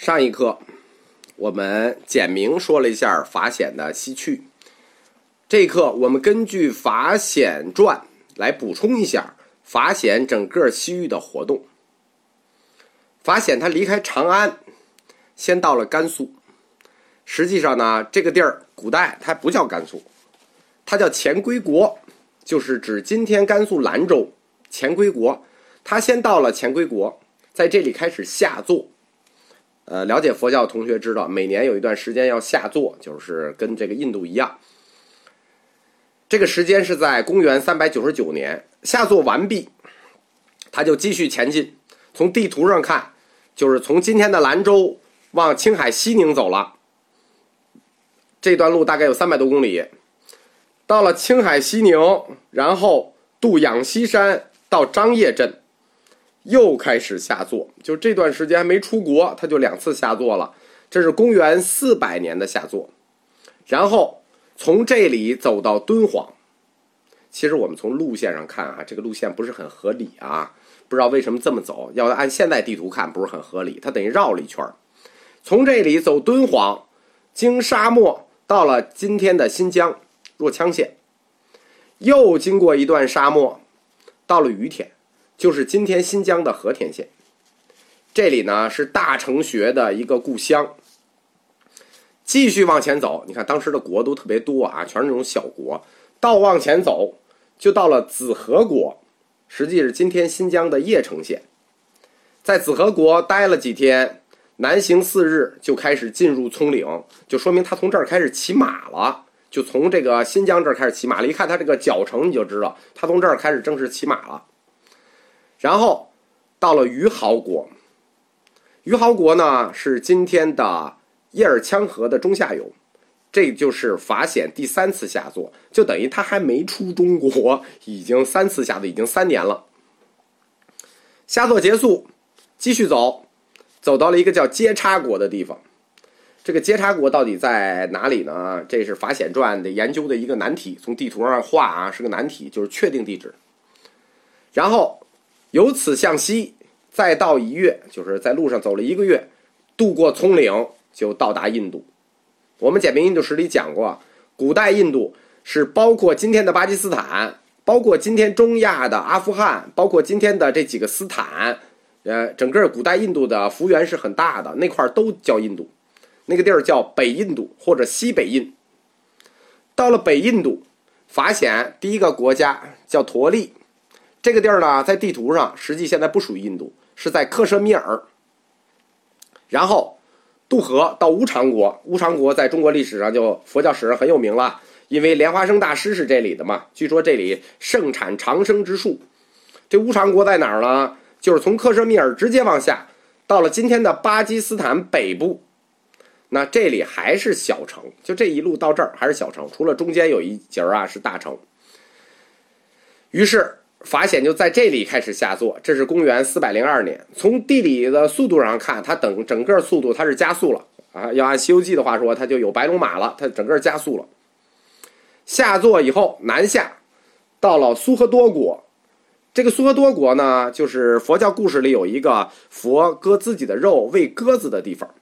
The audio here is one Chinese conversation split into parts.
上一课我们简明说了一下法显的西去，这一课我们根据法显传来补充一下法显整个西域的活动。法显他离开长安，先到了甘肃。实际上呢，这个地儿古代它不叫甘肃，它叫前归国，就是指今天甘肃兰州前归国。他先到了前归国，在这里开始下坐。呃，了解佛教的同学知道，每年有一段时间要下座，就是跟这个印度一样。这个时间是在公元三百九十九年下座完毕，他就继续前进。从地图上看，就是从今天的兰州往青海西宁走了。这段路大概有三百多公里，到了青海西宁，然后渡仰西山到张掖镇。又开始下作，就这段时间没出国，他就两次下作了。这是公元四百年的下作，然后从这里走到敦煌。其实我们从路线上看啊，这个路线不是很合理啊，不知道为什么这么走。要按现在地图看，不是很合理，它等于绕了一圈从这里走敦煌，经沙漠到了今天的新疆若羌县，又经过一段沙漠，到了于田。就是今天新疆的和田县，这里呢是大成学的一个故乡。继续往前走，你看当时的国都特别多啊，全是那种小国。倒往前走，就到了子和国，实际是今天新疆的叶城县。在子和国待了几天，南行四日，就开始进入葱岭，就说明他从这儿开始骑马了。就从这个新疆这儿开始骑马了，一看他这个脚程，你就知道他从这儿开始正式骑马了。然后到了于豪国，于豪国呢是今天的叶尔羌河的中下游，这就是法显第三次下作，就等于他还没出中国，已经三次下作，已经三年了。下作结束，继续走，走到了一个叫接叉国的地方。这个接叉国到底在哪里呢？这是法显传的研究的一个难题，从地图上画啊是个难题，就是确定地址。然后。由此向西，再到一月，就是在路上走了一个月，渡过葱岭，就到达印度。我们简明印度史里讲过，古代印度是包括今天的巴基斯坦，包括今天中亚的阿富汗，包括今天的这几个斯坦，呃，整个古代印度的幅员是很大的，那块都叫印度，那个地儿叫北印度或者西北印。到了北印度，法显第一个国家叫陀利。这个地儿呢，在地图上实际现在不属于印度，是在克什米尔。然后渡河到乌常国，乌常国在中国历史上就佛教史上很有名了，因为莲花生大师是这里的嘛。据说这里盛产长生之树。这乌常国在哪儿呢？就是从克什米尔直接往下，到了今天的巴基斯坦北部。那这里还是小城，就这一路到这儿还是小城，除了中间有一节儿啊是大城。于是。法显就在这里开始下座，这是公元四百零二年。从地理的速度上看，它等整个速度它是加速了啊。要按《西游记》的话说，它就有白龙马了，它整个加速了。下座以后南下，到了苏荷多国。这个苏荷多国呢，就是佛教故事里有一个佛割自己的肉喂鸽子的地方。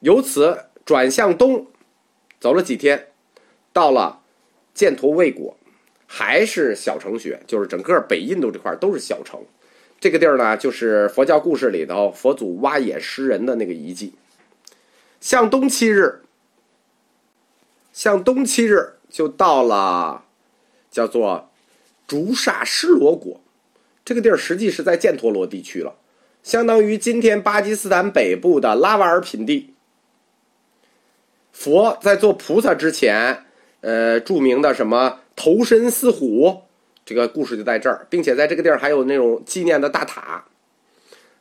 由此转向东，走了几天，到了犍陀卫国。还是小城学，就是整个北印度这块都是小城。这个地儿呢，就是佛教故事里头佛祖挖野食人的那个遗迹。向东七日，向东七日就到了叫做竹刹湿罗国。这个地儿实际是在犍陀罗地区了，相当于今天巴基斯坦北部的拉瓦尔品地。佛在做菩萨之前，呃，著名的什么？投身似虎，这个故事就在这儿，并且在这个地儿还有那种纪念的大塔。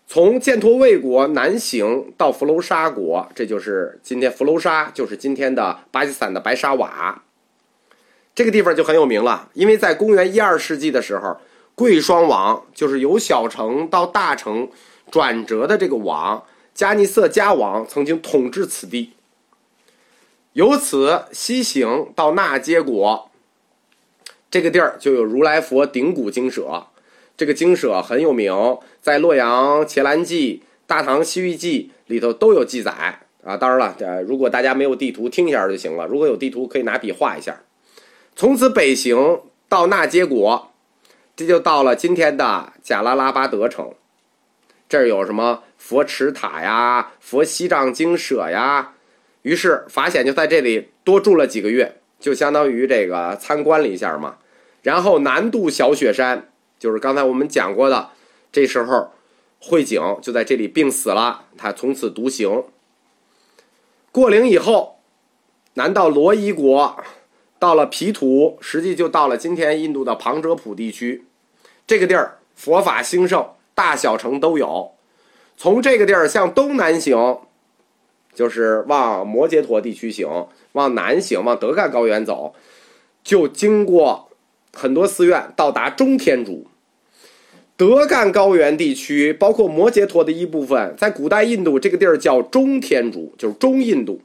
从犍陀卫国南行到弗楼沙国，这就是今天弗楼沙，就是今天的巴基斯坦的白沙瓦。这个地方就很有名了，因为在公元一二世纪的时候，贵霜王就是由小城到大城转折的这个王加尼色加王曾经统治此地，由此西行到那揭国。这个地儿就有如来佛顶骨精舍，这个精舍很有名，在《洛阳伽蓝记》《大唐西域记》里头都有记载啊。当然了，呃，如果大家没有地图，听一下就行了。如果有地图，可以拿笔画一下。从此北行到那揭国，这就到了今天的贾拉拉巴德城。这儿有什么佛池塔呀、佛西藏精舍呀？于是法显就在这里多住了几个月，就相当于这个参观了一下嘛。然后南渡小雪山，就是刚才我们讲过的，这时候慧景就在这里病死了，他从此独行。过岭以后，南到罗伊国，到了皮土，实际就到了今天印度的旁遮普地区。这个地儿佛法兴盛，大小城都有。从这个地儿向东南行。就是往摩羯陀地区行，往南行，往德干高原走，就经过很多寺院，到达中天竺。德干高原地区包括摩羯陀的一部分，在古代印度这个地儿叫中天竺，就是中印度。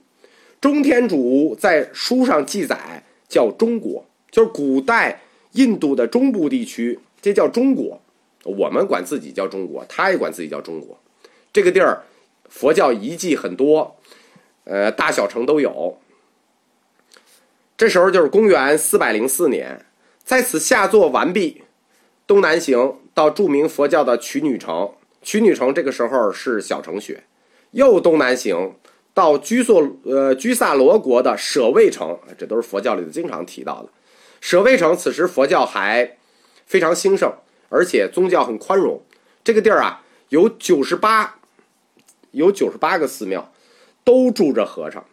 中天竺在书上记载叫中国，就是古代印度的中部地区，这叫中国。我们管自己叫中国，他也管自己叫中国。这个地儿佛教遗迹很多。呃，大小城都有。这时候就是公元四百零四年，在此下座完毕，东南行到著名佛教的曲女城。曲女城这个时候是小城雪，又东南行到居所呃居萨罗国的舍卫城，这都是佛教里头经常提到的。舍卫城此时佛教还非常兴盛，而且宗教很宽容。这个地儿啊，有九十八，有九十八个寺庙。都住着和尚，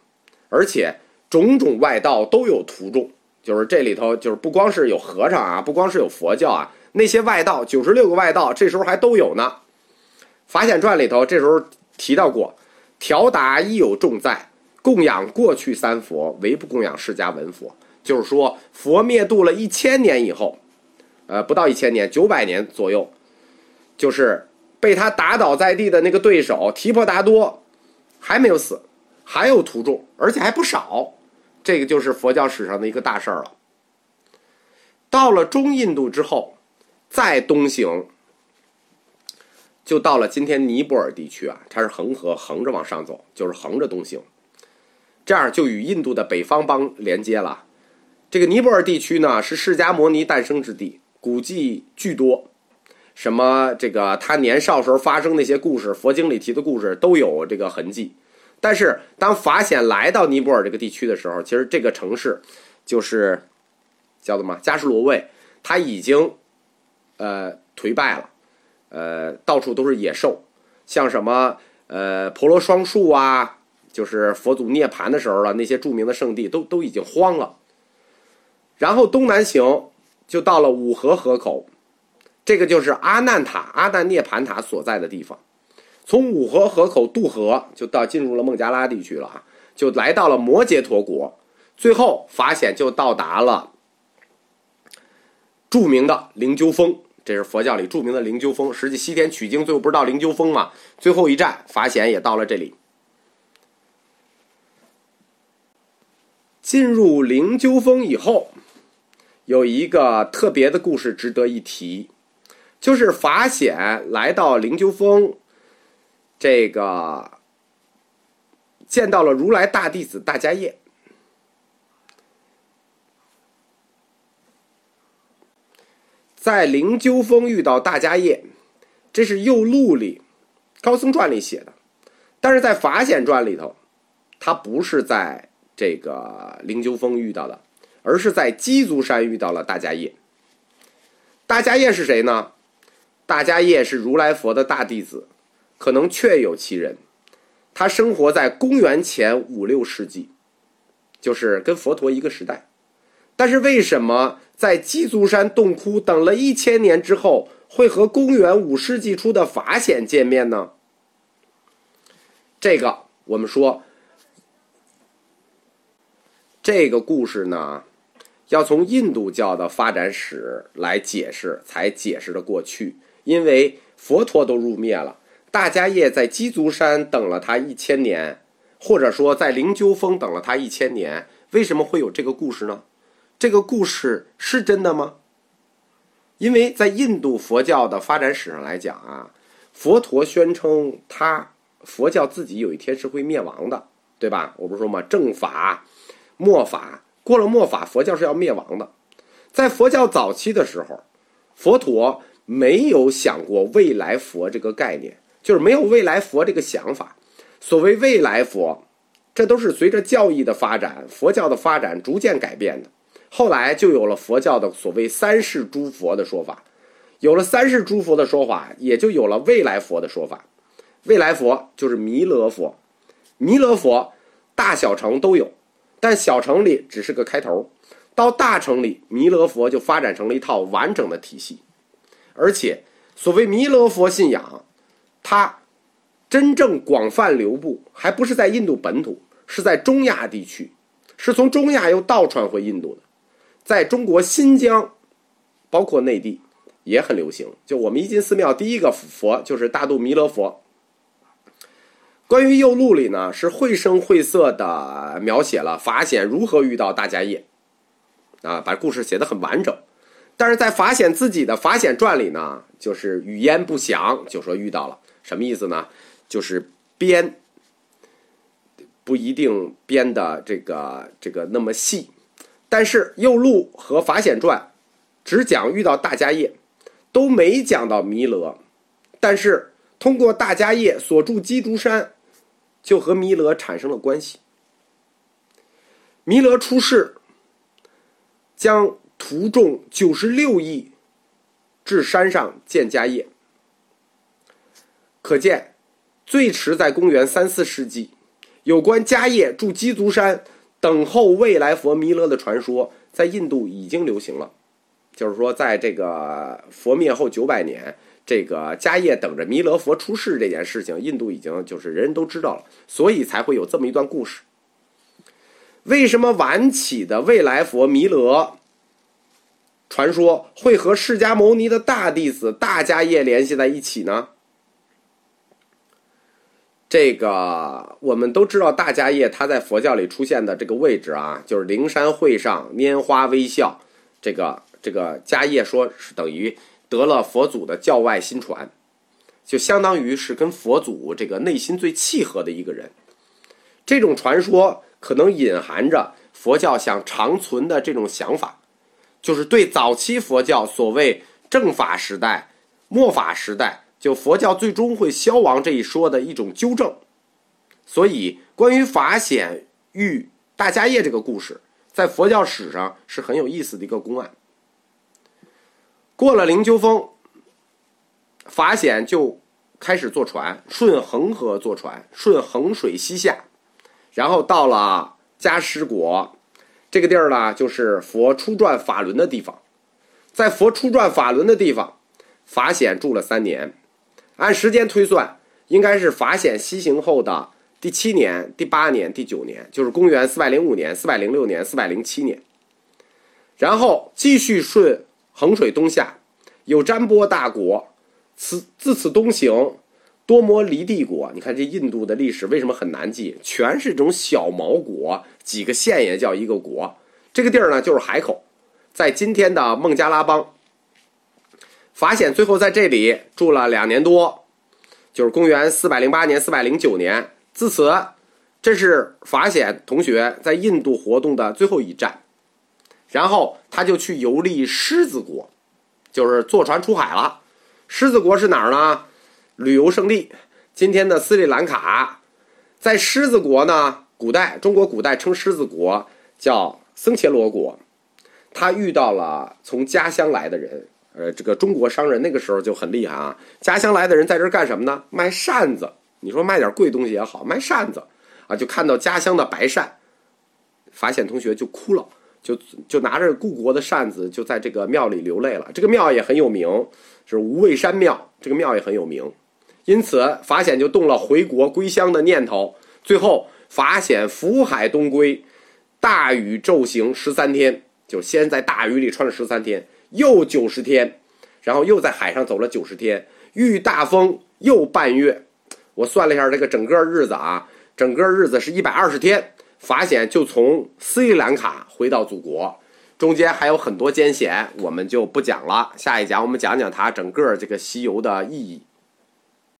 而且种种外道都有徒众，就是这里头就是不光是有和尚啊，不光是有佛教啊，那些外道九十六个外道，这时候还都有呢。《法显传》里头这时候提到过，调达亦有众在，供养过去三佛，唯不供养释迦文佛。就是说，佛灭度了一千年以后，呃，不到一千年，九百年左右，就是被他打倒在地的那个对手提婆达多。还没有死，还有徒众，而且还不少。这个就是佛教史上的一个大事儿了。到了中印度之后，再东行，就到了今天尼泊尔地区啊。它是恒河横着往上走，就是横着东行，这样就与印度的北方邦连接了。这个尼泊尔地区呢，是释迦牟尼诞生之地，古迹巨多。什么？这个他年少时候发生那些故事，佛经里提的故事都有这个痕迹。但是当法显来到尼泊尔这个地区的时候，其实这个城市就是叫做嘛加什罗卫，他已经呃颓败了，呃到处都是野兽，像什么呃婆罗双树啊，就是佛祖涅槃的时候了，那些著名的圣地都都已经荒了。然后东南行就到了五河河口。这个就是阿难塔、阿难涅盘塔所在的地方。从五河河口渡河，就到进入了孟加拉地区了啊，就来到了摩羯陀国。最后法显就到达了著名的灵鹫峰，这是佛教里著名的灵鹫峰。实际西天取经最后不是到灵鹫峰嘛？最后一站法显也到了这里。进入灵鹫峰以后，有一个特别的故事值得一提。就是法显来到灵鹫峰，这个见到了如来大弟子大迦叶，在灵鹫峰遇到大迦叶，这是右录里高僧传里写的，但是在法显传里头，他不是在这个灵鹫峰遇到的，而是在鸡足山遇到了大迦叶。大迦叶是谁呢？大迦叶是如来佛的大弟子，可能确有其人。他生活在公元前五六世纪，就是跟佛陀一个时代。但是为什么在鸡足山洞窟等了一千年之后，会和公元五世纪初的法显见面呢？这个我们说，这个故事呢，要从印度教的发展史来解释，才解释的过去。因为佛陀都入灭了，大家业在鸡足山等了他一千年，或者说在灵鹫峰等了他一千年，为什么会有这个故事呢？这个故事是真的吗？因为在印度佛教的发展史上来讲啊，佛陀宣称他佛教自己有一天是会灭亡的，对吧？我不是说嘛，正法、末法，过了末法，佛教是要灭亡的。在佛教早期的时候，佛陀没有想过未来佛这个概念，就是没有未来佛这个想法。所谓未来佛，这都是随着教义的发展、佛教的发展逐渐改变的。后来就有了佛教的所谓三世诸佛的说法，有了三世诸佛的说法，也就有了未来佛的说法。未来佛就是弥勒佛，弥勒佛大小乘都有，但小乘里只是个开头，到大乘里，弥勒佛就发展成了一套完整的体系。而且，所谓弥勒佛信仰，它真正广泛流布，还不是在印度本土，是在中亚地区，是从中亚又倒传回印度的。在中国新疆，包括内地，也很流行。就我们一进寺庙，第一个佛就是大肚弥勒佛。关于右录里呢，是绘声绘色的描写了法显如何遇到大迦叶，啊，把故事写得很完整。但是在法显自己的《法显传》里呢，就是语焉不详，就说遇到了什么意思呢？就是编不一定编的这个这个那么细。但是《右录》和《法显传》只讲遇到大迦叶，都没讲到弥勒。但是通过大迦叶所住鸡足山，就和弥勒产生了关系。弥勒出世，将徒众九十六亿至山上建家业，可见最迟在公元三四世纪，有关迦叶住鸡足山。等候未来佛弥勒的传说在印度已经流行了，就是说，在这个佛灭后九百年，这个迦叶等着弥勒佛出世这件事情，印度已经就是人人都知道了，所以才会有这么一段故事。为什么晚起的未来佛弥勒传说会和释迦牟尼的大弟子大迦叶联系在一起呢？这个我们都知道，大迦叶他在佛教里出现的这个位置啊，就是灵山会上拈花微笑。这个这个迦叶说是等于得了佛祖的教外心传，就相当于是跟佛祖这个内心最契合的一个人。这种传说可能隐含着佛教想长存的这种想法，就是对早期佛教所谓正法时代、末法时代。就佛教最终会消亡这一说的一种纠正，所以关于法显遇大迦叶这个故事，在佛教史上是很有意思的一个公案。过了灵鹫峰，法显就开始坐船，顺恒河坐船，顺衡水西下，然后到了迦湿国这个地儿呢，就是佛初转法轮的地方。在佛初转法轮的地方，法显住了三年。按时间推算，应该是法显西行后的第七年、第八年、第九年，就是公元四百零五年、四百零六年、四百零七年。然后继续顺衡水东下，有占波大国，此自此东行，多摩离地国。你看这印度的历史为什么很难记？全是这种小毛国，几个县也叫一个国。这个地儿呢，就是海口，在今天的孟加拉邦。法显最后在这里住了两年多，就是公元四百零八年、四百零九年。自此，这是法显同学在印度活动的最后一站。然后他就去游历狮子国，就是坐船出海了。狮子国是哪儿呢？旅游胜地，今天的斯里兰卡。在狮子国呢，古代中国古代称狮子国叫僧伽罗国。他遇到了从家乡来的人。呃，这个中国商人那个时候就很厉害啊！家乡来的人在这儿干什么呢？卖扇子。你说卖点贵东西也好，卖扇子啊，就看到家乡的白扇，法显同学就哭了，就就拿着故国的扇子，就在这个庙里流泪了。这个庙也很有名，是无畏山庙。这个庙也很有名，因此法显就动了回国归乡的念头。最后，法显福海东归，大雨骤行十三天，就先在大雨里穿了十三天。又九十天，然后又在海上走了九十天，遇大风又半月。我算了一下，这个整个日子啊，整个日子是一百二十天。法显就从斯里兰卡回到祖国，中间还有很多艰险，我们就不讲了。下一讲我们讲讲他整个这个西游的意义。